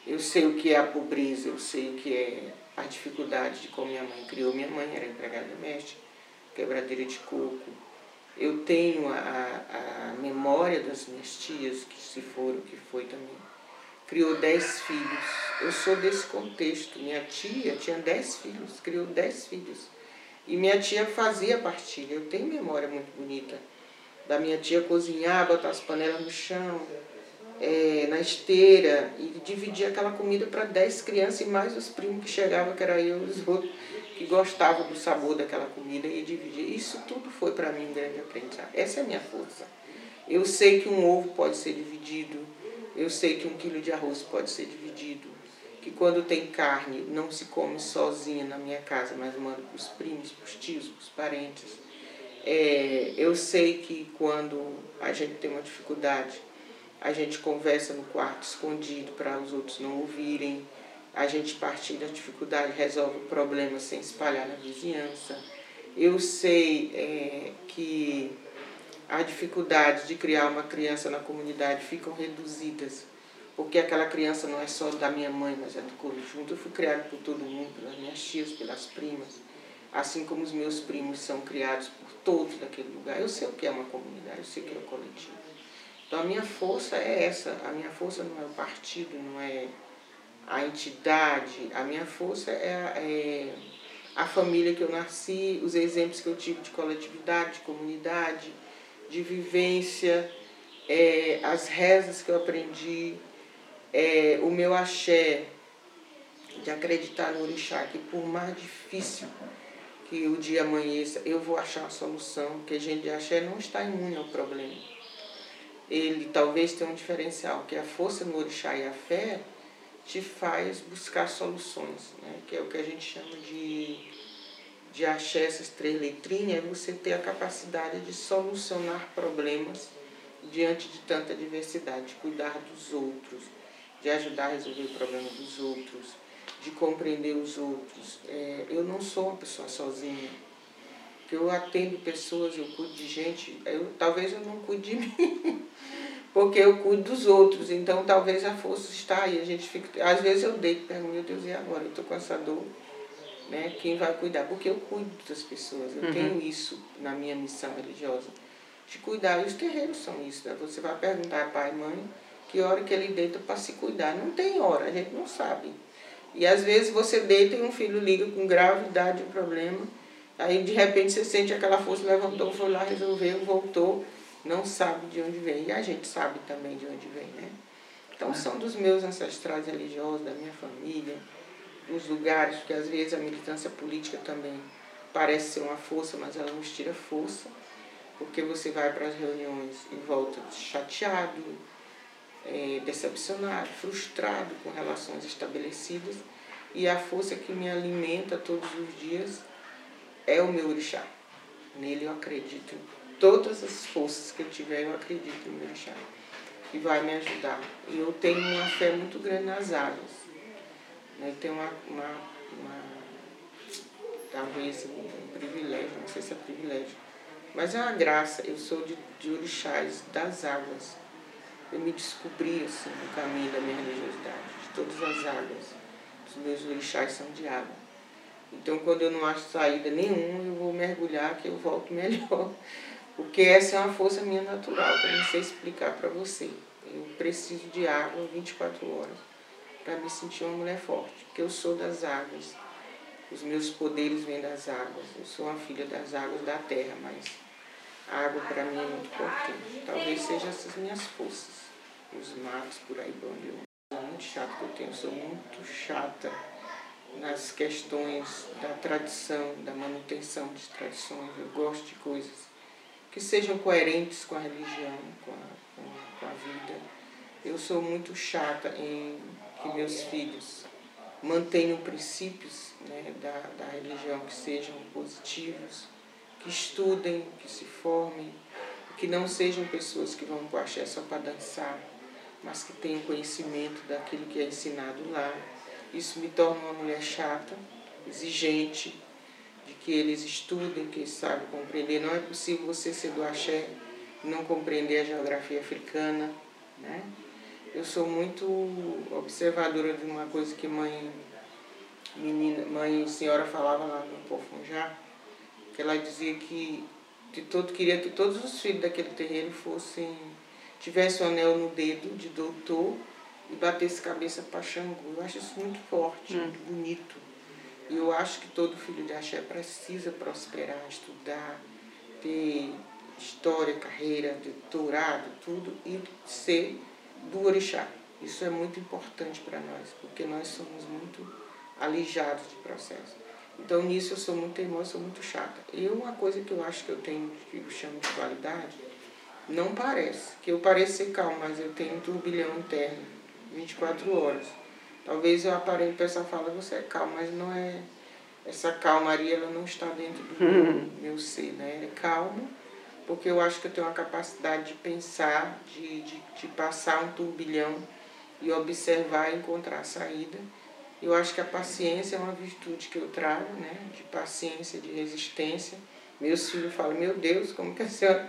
eu sei o que é a pobreza, eu sei o que é a dificuldade de como minha mãe criou. Minha mãe era empregada doméstica, quebradeira de coco. Eu tenho a, a, memória das minhas tias, que se foram, que foi também. Criou dez filhos. Eu sou desse contexto. Minha tia tinha dez filhos, criou dez filhos. E minha tia fazia partilha. Eu tenho memória muito bonita da minha tia cozinhar, botar as panelas no chão, é, na esteira e dividia aquela comida para dez crianças e mais os primos que chegavam, que era eu e os outros, que gostavam do sabor daquela comida e dividia. Isso tudo foi para mim um grande aprendizado. Essa é a minha força. Eu sei que um ovo pode ser dividido, eu sei que um quilo de arroz pode ser dividido, que quando tem carne não se come sozinha na minha casa, mas mando para os primos, para os tios, para os parentes. É, eu sei que quando a gente tem uma dificuldade, a gente conversa no quarto escondido para os outros não ouvirem, a gente partilha a dificuldade, resolve o problema sem espalhar na vizinhança. Eu sei é, que a dificuldade de criar uma criança na comunidade ficam reduzidas, porque aquela criança não é só da minha mãe, mas é do conjunto. Eu fui criado por todo mundo, pelas minhas tias, pelas primas, assim como os meus primos são criados por todos daquele lugar. Eu sei o que é uma comunidade, eu sei o que é o coletivo. Então a minha força é essa, a minha força não é o partido, não é a entidade, a minha força é a, é a família que eu nasci, os exemplos que eu tive de coletividade, de comunidade, de vivência, é, as rezas que eu aprendi, é, o meu axé, de acreditar no orixá, que por mais difícil que o dia amanheça, eu vou achar a solução, porque a gente de axé não está imune ao problema ele talvez tenha um diferencial, que a força no orixá e a fé te faz buscar soluções, né? que é o que a gente chama de de axé, essas três letrinhas, é você ter a capacidade de solucionar problemas diante de tanta diversidade, de cuidar dos outros, de ajudar a resolver o problema dos outros, de compreender os outros. É, eu não sou uma pessoa sozinha. Que eu atendo pessoas, eu cuido de gente, eu, talvez eu não cuide de mim, porque eu cuido dos outros. Então talvez a força está aí. A gente fica, às vezes eu deito e pergunto, meu Deus, e agora? Eu estou com essa dor né? Quem vai cuidar? Porque eu cuido das pessoas, eu uhum. tenho isso na minha missão religiosa, de cuidar. E os terreiros são isso, né? Você vai perguntar pai e mãe que hora que ele deita para se cuidar. Não tem hora, a gente não sabe. E às vezes você deita e um filho liga com gravidade um problema, aí de repente você sente aquela força, levantou, foi lá, resolveu, voltou, não sabe de onde vem. E a gente sabe também de onde vem, né? Então são dos meus ancestrais religiosos, da minha família, nos lugares, porque às vezes a militância política também parece ser uma força, mas ela nos tira força, porque você vai para as reuniões e volta chateado, é, decepcionado, frustrado com relações estabelecidas, e a força que me alimenta todos os dias é o meu orixá. Nele eu acredito. Todas as forças que eu tiver, eu acredito no meu orixá. E vai me ajudar. E eu tenho uma fé muito grande nas águas né? Tem uma, uma, uma talvez um, um, privilégio, não sei se é privilégio, mas é uma graça. Eu sou de, de orixás das águas. Eu me descobri assim, no caminho da minha religiosidade, de todas as águas. Os meus orixás são de água. Então, quando eu não acho saída nenhuma, eu vou mergulhar que eu volto melhor. Porque essa é uma força minha natural, eu não sei explicar para você. Eu preciso de água 24 horas para me sentir uma mulher forte, porque eu sou das águas. Os meus poderes vêm das águas. Eu sou uma filha das águas da terra, mas a água para mim é muito importante. Talvez sejam essas minhas forças. Os matos por aí onde eu sou muito chato que eu tenho, eu sou muito chata nas questões da tradição, da manutenção de tradições. Eu gosto de coisas que sejam coerentes com a religião, com a, com a, vida. Eu sou muito chata em que meus filhos mantenham princípios né, da, da religião que sejam positivos, que estudem, que se formem, que não sejam pessoas que vão para o axé só para dançar, mas que tenham conhecimento daquilo que é ensinado lá. Isso me torna uma mulher chata, exigente, de que eles estudem, que eles sabem compreender. Não é possível você ser do axé e não compreender a geografia africana, né? eu sou muito observadora de uma coisa que mãe menina, mãe senhora falava lá no Pofunjá, que ela dizia que de todo queria que todos os filhos daquele terreiro fossem tivessem um anel no dedo de doutor e batesse cabeça para Xangô. Eu acho isso muito forte, hum. muito bonito. E eu acho que todo filho de axé precisa prosperar, estudar, ter história, carreira, doutorado, tudo, e ser do orixá. Isso é muito importante para nós, porque nós somos muito alijados de processo. Então nisso eu sou muito teimosa, sou muito chata. E uma coisa que eu acho que eu tenho, que eu chamo de qualidade, não parece, que eu pareço ser calma, mas eu tenho um turbilhão interno, 24 horas. Talvez eu aparente, o pessoal fala, você é calma, mas não é. Essa calmaria ela não está dentro do meu, meu ser, né? É calmo, porque eu acho que eu tenho uma capacidade de pensar, de, de, de passar um turbilhão e observar e encontrar a saída. Eu acho que a paciência é uma virtude que eu trago, né? de paciência, de resistência. Meus filhos falam, meu Deus, como que a senhora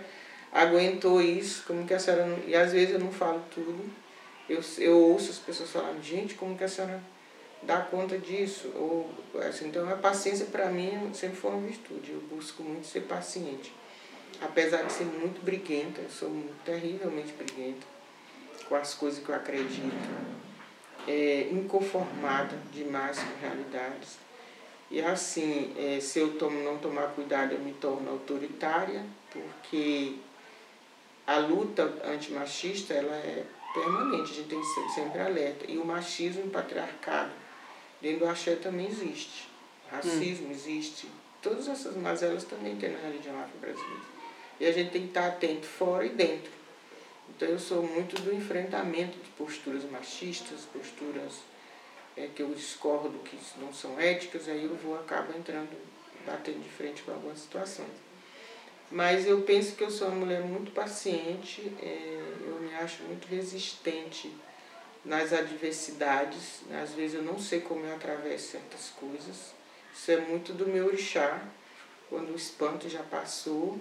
aguentou isso? Como que a senhora não... E às vezes eu não falo tudo. Eu, eu ouço as pessoas falando, gente, como que a senhora dá conta disso? Ou, assim, então a paciência para mim sempre foi uma virtude. Eu busco muito ser paciente apesar de ser muito briguenta, eu sou terrivelmente briguenta com as coisas que eu acredito, é, inconformada demais com realidades. E assim, é, se eu tomo, não tomar cuidado, eu me torno autoritária, porque a luta antimachista ela é permanente, a gente tem que ser sempre alerta. E o machismo e o patriarcado dentro do axé também existe. Racismo hum. existe. Todas essas mazelas também tem na religião afro-brasileira. E a gente tem que estar atento fora e dentro. Então eu sou muito do enfrentamento de posturas machistas, posturas é, que eu discordo que não são éticas, aí eu vou acabo entrando batendo de frente com algumas situações. Mas eu penso que eu sou uma mulher muito paciente, é, eu me acho muito resistente nas adversidades. Às vezes eu não sei como eu atravesso certas coisas. Isso é muito do meu orixá, quando o espanto já passou.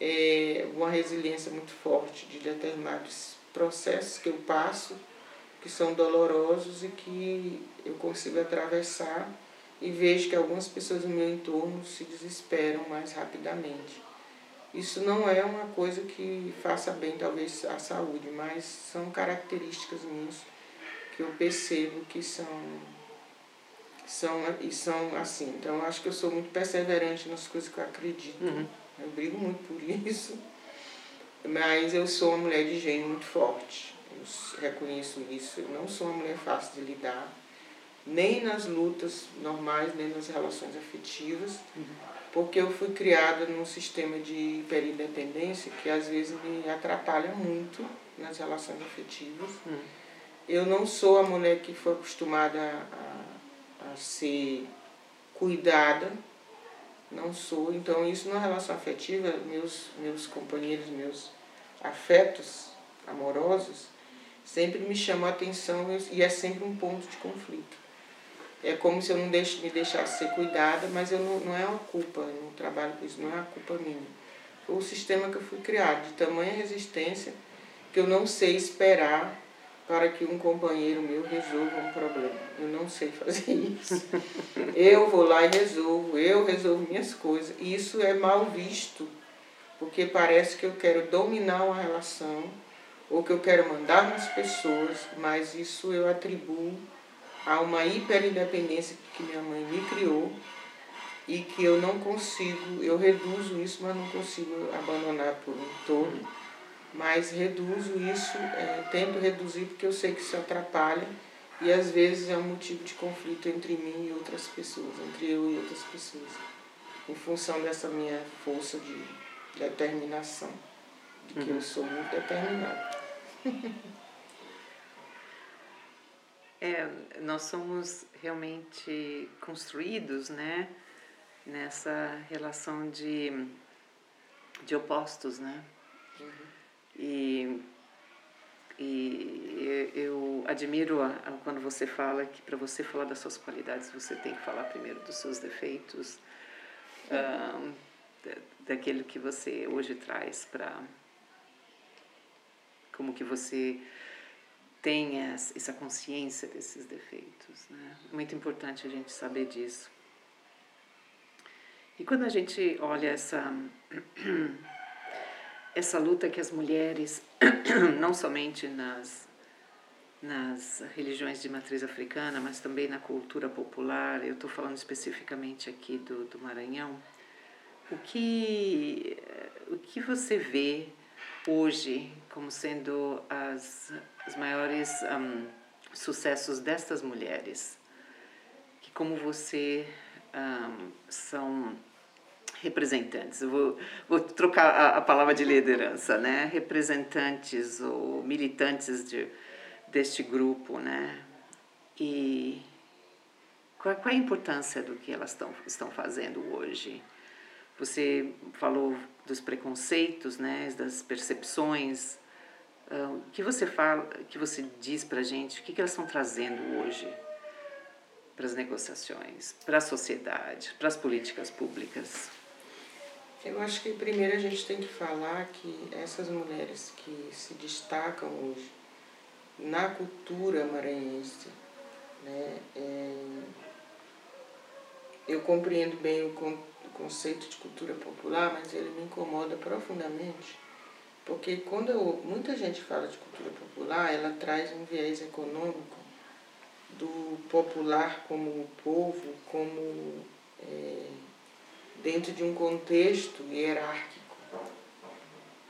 É uma resiliência muito forte de determinados processos que eu passo, que são dolorosos e que eu consigo atravessar e vejo que algumas pessoas no meu entorno se desesperam mais rapidamente. Isso não é uma coisa que faça bem, talvez, à saúde, mas são características minhas que eu percebo que são, são, e são assim. Então, eu acho que eu sou muito perseverante nas coisas que eu acredito. Uhum. Eu brigo muito por isso. Mas eu sou uma mulher de gênio muito forte. Eu reconheço isso. Eu não sou uma mulher fácil de lidar, nem nas lutas normais, nem nas relações afetivas. Uhum porque eu fui criada num sistema de hiperindependência que às vezes me atrapalha muito nas relações afetivas. Hum. Eu não sou a mulher que foi acostumada a, a ser cuidada, não sou. Então, isso na relação afetiva, meus, meus companheiros, meus afetos amorosos, sempre me chamam a atenção e é sempre um ponto de conflito é como se eu não deixe, me deixasse ser cuidada, mas eu não, não é uma culpa, eu não trabalho com isso, não é uma culpa minha. Foi o sistema que eu fui criado, de tamanha resistência, que eu não sei esperar para que um companheiro meu resolva um problema. Eu não sei fazer isso. eu vou lá e resolvo, eu resolvo minhas coisas. E isso é mal visto, porque parece que eu quero dominar uma relação, ou que eu quero mandar nas pessoas, mas isso eu atribuo a uma hiperindependência que minha mãe me criou e que eu não consigo, eu reduzo isso, mas não consigo abandonar por um todo, mas reduzo isso, é, tento reduzir porque eu sei que isso atrapalha e às vezes é um motivo de conflito entre mim e outras pessoas, entre eu e outras pessoas, em função dessa minha força de determinação, de que uhum. eu sou muito determinada. É, nós somos realmente construídos, né, nessa relação de, de opostos, né? Uhum. E, e eu admiro a, a, quando você fala que para você falar das suas qualidades você tem que falar primeiro dos seus defeitos, uhum. daquilo que você hoje traz para como que você tenha essa consciência desses defeitos. Né? É muito importante a gente saber disso. E quando a gente olha essa, essa luta que as mulheres, não somente nas, nas religiões de matriz africana, mas também na cultura popular, eu estou falando especificamente aqui do, do Maranhão, o que, o que você vê hoje como sendo as, os maiores um, sucessos destas mulheres, que como você um, são representantes. Vou, vou trocar a, a, palavra de liderança, né? Representantes ou militantes de, deste grupo, né? E qual, qual é a importância do que elas estão, estão fazendo hoje? Você falou dos preconceitos, né, das percepções. Uh, o que você fala, que você diz para gente? O que, que elas estão trazendo hoje para as negociações, para a sociedade, para as políticas públicas? Eu acho que primeiro a gente tem que falar que essas mulheres que se destacam hoje na cultura maranhense, né, é, eu compreendo bem o conceito de cultura popular, mas ele me incomoda profundamente, porque quando eu, muita gente fala de cultura popular, ela traz um viés econômico do popular como o povo, como é, dentro de um contexto hierárquico.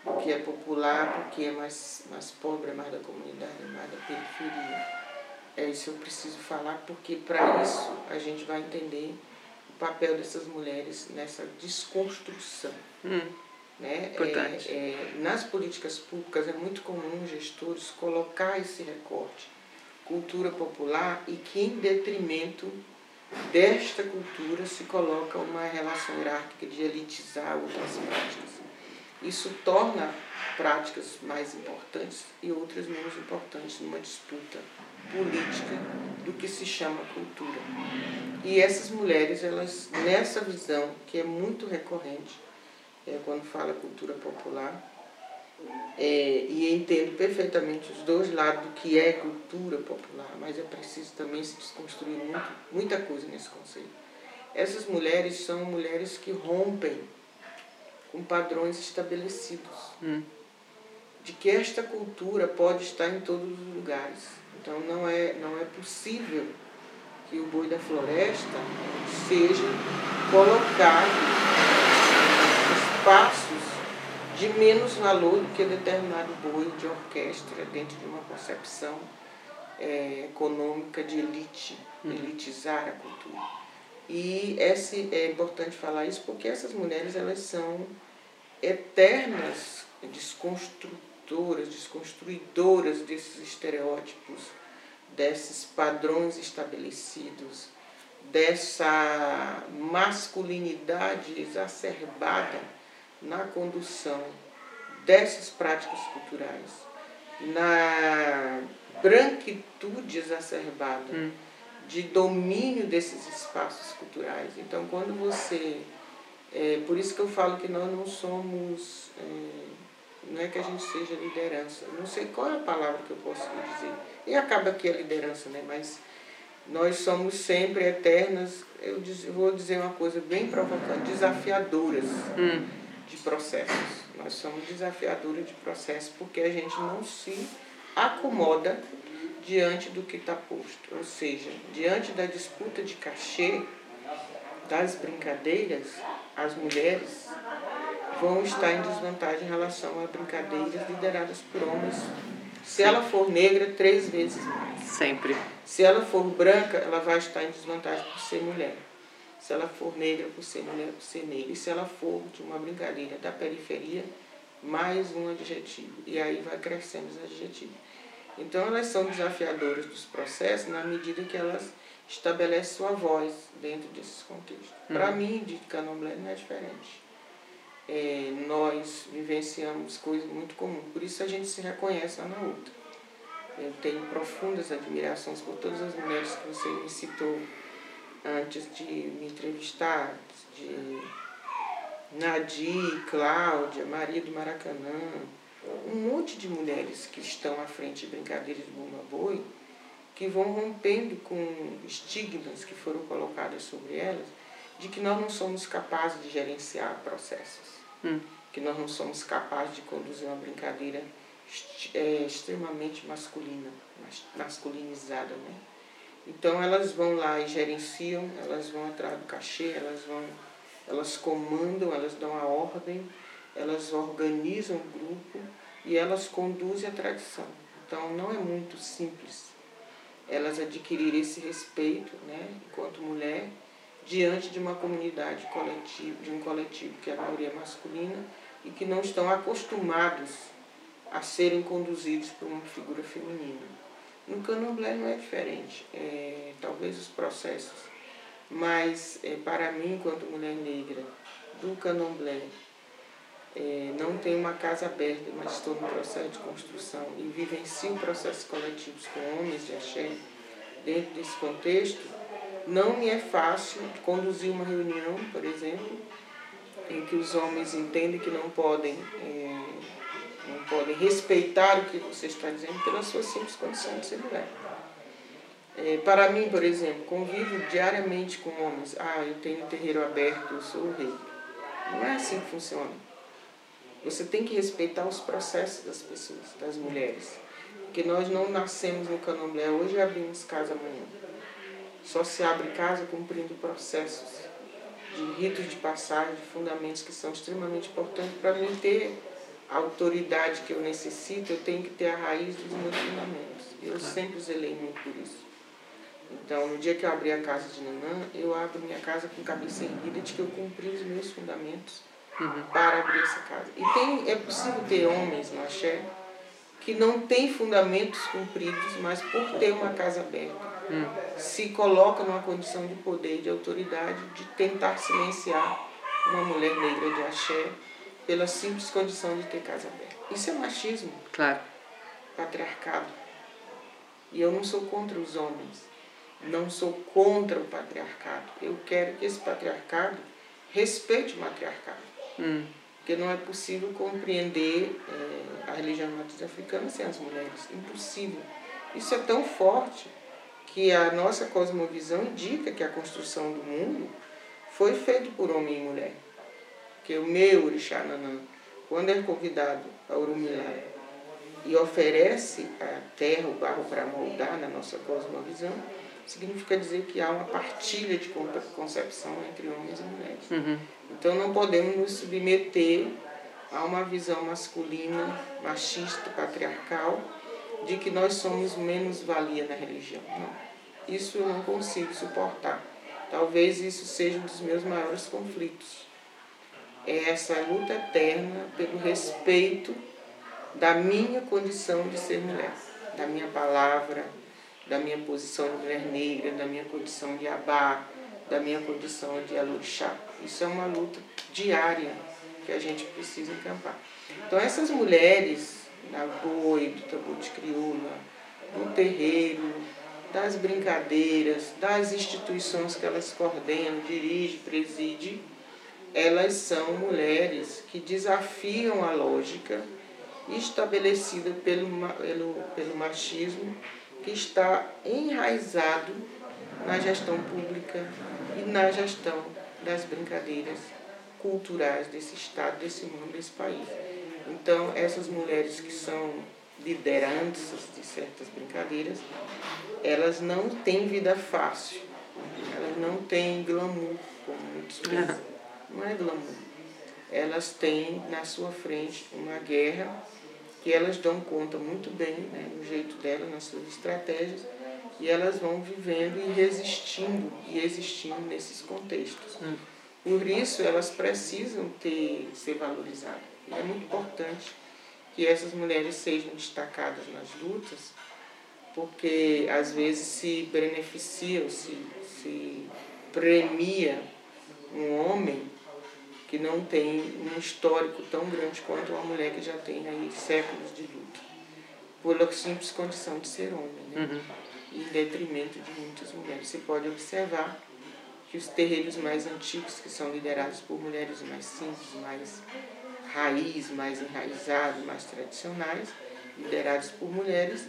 O que é popular, porque é mais, mais pobre, é mais da comunidade, é mais da periferia. É isso eu preciso falar, porque para isso a gente vai entender papel dessas mulheres nessa desconstrução. Hum, né? Importante. É, é, nas políticas públicas é muito comum gestores colocar esse recorte cultura popular e que em detrimento desta cultura se coloca uma relação hierárquica de elitizar outras práticas. Isso torna práticas mais importantes e outras menos importantes numa disputa política do que se chama cultura. E essas mulheres, elas nessa visão que é muito recorrente, é, quando fala cultura popular, é, e entendo perfeitamente os dois lados do que é cultura popular, mas é preciso também se desconstruir muito, muita coisa nesse conceito. Essas mulheres são mulheres que rompem com padrões estabelecidos, hum. de que esta cultura pode estar em todos os lugares. Então não é, não é possível que o boi da floresta seja colocado em espaços de menos valor do que determinado boi de orquestra dentro de uma concepção é, econômica de elite, hum. elitizar a cultura. E esse, é importante falar isso porque essas mulheres elas são eternas desconstrutoras, desconstruidoras desses estereótipos, desses padrões estabelecidos, dessa masculinidade exacerbada na condução dessas práticas culturais, na branquitude exacerbada. Hum de domínio desses espaços culturais. Então, quando você. É, por isso que eu falo que nós não somos. É, não é que a gente seja liderança. Não sei qual é a palavra que eu posso dizer. E acaba que é liderança, né? Mas nós somos sempre eternas, eu vou dizer uma coisa bem provocante, desafiadoras hum. de processos. Nós somos desafiadoras de processos porque a gente não se acomoda diante do que está posto. Ou seja, diante da disputa de cachê, das brincadeiras, as mulheres vão estar em desvantagem em relação a brincadeiras lideradas por homens. Se ela for negra, três vezes mais. Sempre. Se ela for branca, ela vai estar em desvantagem por ser mulher. Se ela for negra, por ser mulher, por ser negra. E se ela for de uma brincadeira da periferia, mais um adjetivo. E aí vai crescendo os adjetivos. Então, elas são desafiadoras dos processos na medida que elas estabelecem sua voz dentro desses contextos. Uhum. Para mim, de candomblé não é diferente. É, nós vivenciamos coisas muito comuns, por isso a gente se reconhece uma na outra. Eu tenho profundas admirações por todas as mulheres que você me citou antes de me entrevistar, de Nadir, Cláudia, Maria do Maracanã, um monte de mulheres que estão à frente de brincadeiras de Bumba Boi, que vão rompendo com estigmas que foram colocados sobre elas, de que nós não somos capazes de gerenciar processos, hum. que nós não somos capazes de conduzir uma brincadeira é, extremamente masculina, masculinizada, né? Então elas vão lá e gerenciam, elas vão atrás do cachê, elas vão, elas comandam, elas dão a ordem, elas organizam o grupo e elas conduzem a tradição. Então não é muito simples elas adquirirem esse respeito, né, enquanto mulher, diante de uma comunidade coletiva, de um coletivo que é a maioria masculina e que não estão acostumados a serem conduzidos por uma figura feminina. No candomblé não é diferente, é, talvez os processos, mas é, para mim, enquanto mulher negra, do candomblé é, não tenho uma casa aberta, mas estou no processo de construção e vivencio processos coletivos com homens de axé dentro desse contexto, não me é fácil conduzir uma reunião, por exemplo, em que os homens entendem que não podem, é, não podem respeitar o que você está dizendo pela sua simples condição de ser mulher. É, para mim, por exemplo, convivo diariamente com homens. Ah, eu tenho terreiro aberto, eu sou o rei. Não é assim que funciona. Você tem que respeitar os processos das pessoas, das mulheres. Porque nós não nascemos no candomblé hoje e abrimos casa amanhã. Só se abre casa cumprindo processos de ritos de passagem, de fundamentos que são extremamente importantes para mim ter a autoridade que eu necessito, eu tenho que ter a raiz dos meus fundamentos. Eu sempre zelei muito por isso. Então, no dia que eu abri a casa de Nanã, eu abro minha casa com cabeça erguida de que eu cumpri os meus fundamentos uhum. para abrir essa casa. E tem, é possível ter homens no axé que não têm fundamentos cumpridos, mas por ter uma casa aberta, hum. se coloca numa condição de poder de autoridade de tentar silenciar uma mulher negra de axé pela simples condição de ter casa aberta. Isso é machismo. Claro. Patriarcado. E eu não sou contra os homens. Não sou contra o patriarcado. Eu quero que esse patriarcado respeite o matriarcado. Hum. Porque não é possível compreender é, a religião matriz africana sem as mulheres. Impossível. Isso é tão forte que a nossa cosmovisão indica que a construção do mundo foi feita por homem e mulher. Que o meu orixá Nanã, quando é convidado a Urumilá e oferece a terra, o barro para moldar na nossa cosmovisão, significa dizer que há uma partilha de concepção entre homens e mulheres. Uhum. Então não podemos nos submeter a uma visão masculina, machista, patriarcal, de que nós somos menos valia na religião. Não. Isso eu não consigo suportar. Talvez isso seja um dos meus maiores conflitos. É essa luta eterna pelo respeito da minha condição de ser mulher, da minha palavra, da minha posição de mulher negra, da minha condição de abá, da minha condição de alorixá. Isso é uma luta diária que a gente precisa encampar. Então essas mulheres da boi, do tambor de crioula, do terreiro, das brincadeiras, das instituições que elas coordenam, dirigem, presidem, elas são mulheres que desafiam a lógica estabelecida pelo, pelo, pelo machismo que está enraizado na gestão pública e na gestão das brincadeiras culturais desse Estado, desse mundo, desse país. Então, essas mulheres que são lideranças de certas brincadeiras, elas não têm vida fácil, elas não têm glamour, como muitos pensam. Não é glamour. Elas têm na sua frente uma guerra que elas dão conta muito bem, né, no jeito delas, nas suas estratégias, e elas vão vivendo e resistindo e existindo nesses contextos. Hum. Por isso, elas precisam ter, ser valorizadas. É muito importante que essas mulheres sejam destacadas nas lutas, porque às vezes se beneficia, se, se premia um homem que não tem um histórico tão grande quanto uma mulher que já tem aí séculos de luta, por simples condição de ser homem, né? Uhum. em detrimento de muitas mulheres. Você pode observar que os terreiros mais antigos, que são liderados por mulheres mais simples, mais raiz, mais enraizados, mais tradicionais, liderados por mulheres,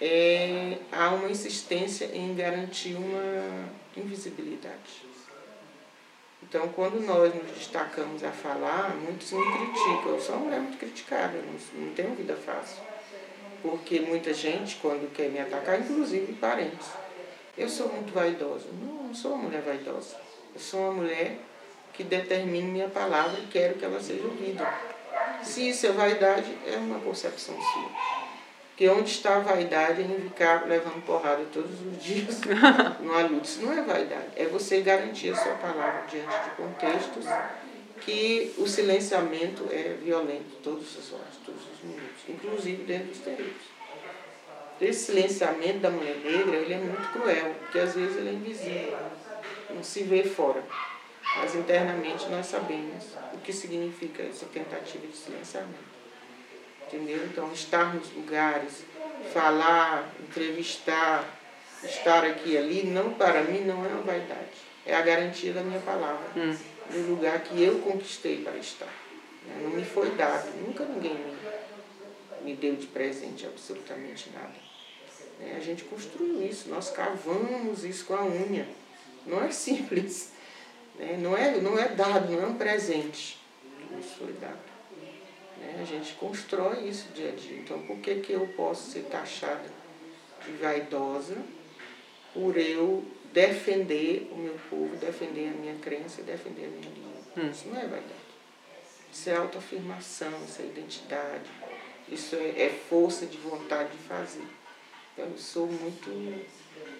é, há uma insistência em garantir uma invisibilidade. Então, quando nós nos destacamos a falar, muitos me criticam. Eu sou uma mulher muito criticada, não, não tenho vida fácil. Porque muita gente, quando quer me atacar, inclusive parentes, eu sou muito vaidosa. Não, não sou uma mulher vaidosa. Eu sou uma mulher que determina minha palavra e quero que ela seja ouvida. Se isso é vaidade, é uma concepção sua. Porque onde está a vaidade é em ficar levando porrada todos os dias numa luta. Isso não é vaidade, é você garantir a sua palavra diante de contextos que o silenciamento é violento todos os horas, todos os minutos, inclusive dentro dos terreiros. Esse silenciamento da mulher negra ele é muito cruel, porque às vezes ele é invisível, não se vê fora. Mas internamente nós sabemos o que significa essa tentativa de silenciamento entendeu? Então, estar nos lugares, falar, entrevistar, estar aqui e ali, não para mim não é uma vaidade. É a garantia da minha palavra, hum. no lugar que eu conquistei para estar. Né? Não me foi dado, nunca ninguém me, me deu de presente absolutamente nada. Né? A gente construiu isso, nós cavamos isso com a unha. Não é simples, né? não, é, não é dado, não é um presente. Nos foi dado. Né? A gente constrói isso dia a dia. Então, por que, que eu posso ser taxada de vaidosa por eu defender o meu povo, defender a minha crença e defender a minha língua? Hum. Isso não é vaidade. Isso é autoafirmação, isso é identidade, isso é, é força de vontade de fazer. Então, eu sou muito.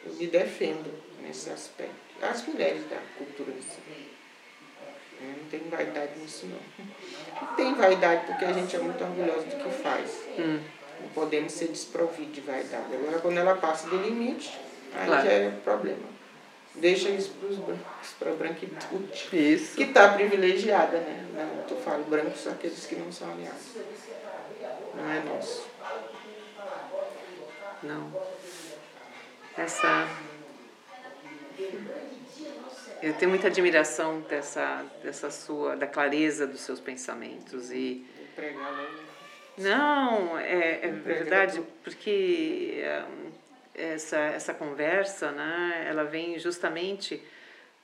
Eu me defendo nesse aspecto. As mulheres da cultura né? Não tem vaidade nisso não. Não tem vaidade porque a gente é muito orgulhosa do que faz. Hum. Não podemos ser desprovidos de vaidade. Agora quando ela passa do limite, Aí Claro. já é problema. Deixa isso para os brancos, para a branquitude. Isso. Que está privilegiada, né? Não, tu fala brancos são aqueles que não são aliados. Não é nosso. Não. Essa. Eu tenho muita admiração dessa, dessa sua, da clareza dos seus pensamentos e não é, é verdade porque hum, essa essa conversa, né? Ela vem justamente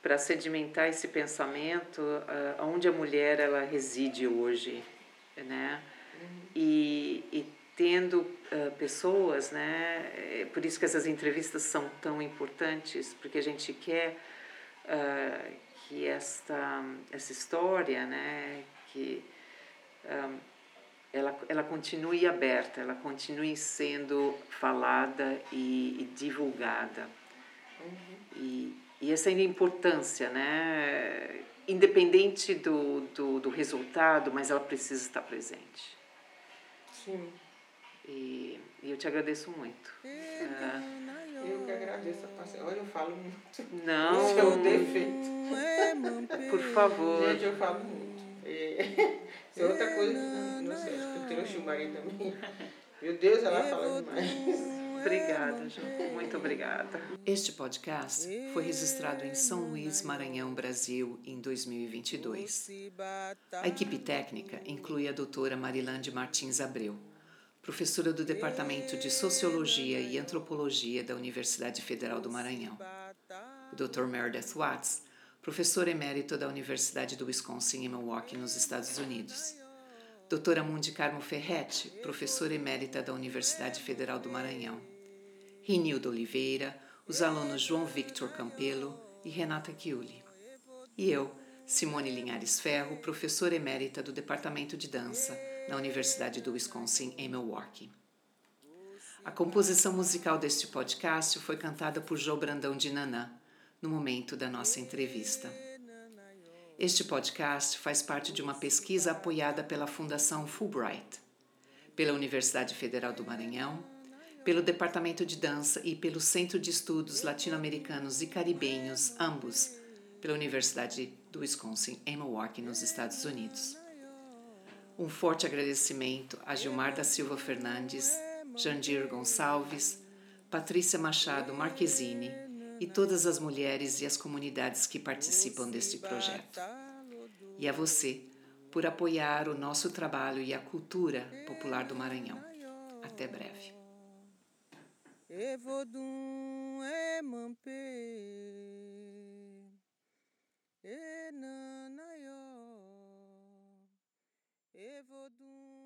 para sedimentar esse pensamento ah, onde a mulher ela reside hoje, né? E, e tendo ah, pessoas, né? É por isso que essas entrevistas são tão importantes, porque a gente quer ah, que esta essa história, né? Que ah, ela, ela continue aberta, ela continue sendo falada e, e divulgada. E, e essa é a importância, né? Independente do, do, do resultado, mas ela precisa estar presente. Sim. E, e eu te agradeço muito. Ah, Eu que agradeço a paciência. Olha, eu falo muito. não, Esse é o defeito. por favor. Gente, eu falo muito. É, é outra coisa. Não sei, acho que eu trouxe o marido também. Meu Deus, ela fala demais. Obrigada, Ju. Muito obrigada. Este podcast foi registrado em São Luís, Maranhão, Brasil, em 2022. A equipe técnica inclui a doutora Marilande Martins Abreu, professora do Departamento de Sociologia e Antropologia da Universidade Federal do Maranhão. O Dr. Meredith Watts, professor emérito da Universidade do Wisconsin em Milwaukee, nos Estados Unidos. Doutora Mundi Carmo Ferretti, professora emérita da Universidade Federal do Maranhão. Rinildo Oliveira, os alunos João Victor Campelo e Renata Chiuli. E eu, Simone Linhares Ferro, professora emérita do Departamento de Dança na Universidade do Wisconsin em Milwaukee. A composição musical deste podcast foi cantada por João Brandão de Nanã, no momento da nossa entrevista. Este podcast faz parte de uma pesquisa apoiada pela Fundação Fulbright, pela Universidade Federal do Maranhão, pelo Departamento de Dança e pelo Centro de Estudos Latino-Americanos e Caribenhos, ambos, pela Universidade do Wisconsin em Milwaukee, nos Estados Unidos. Um forte agradecimento a Gilmar da Silva Fernandes, Jandir Gonçalves, Patrícia Machado Marquezine e todas as mulheres e as comunidades que participam deste projeto. E a você, por apoiar o nosso trabalho e a cultura popular do Maranhão. Até breve. E. Evodum.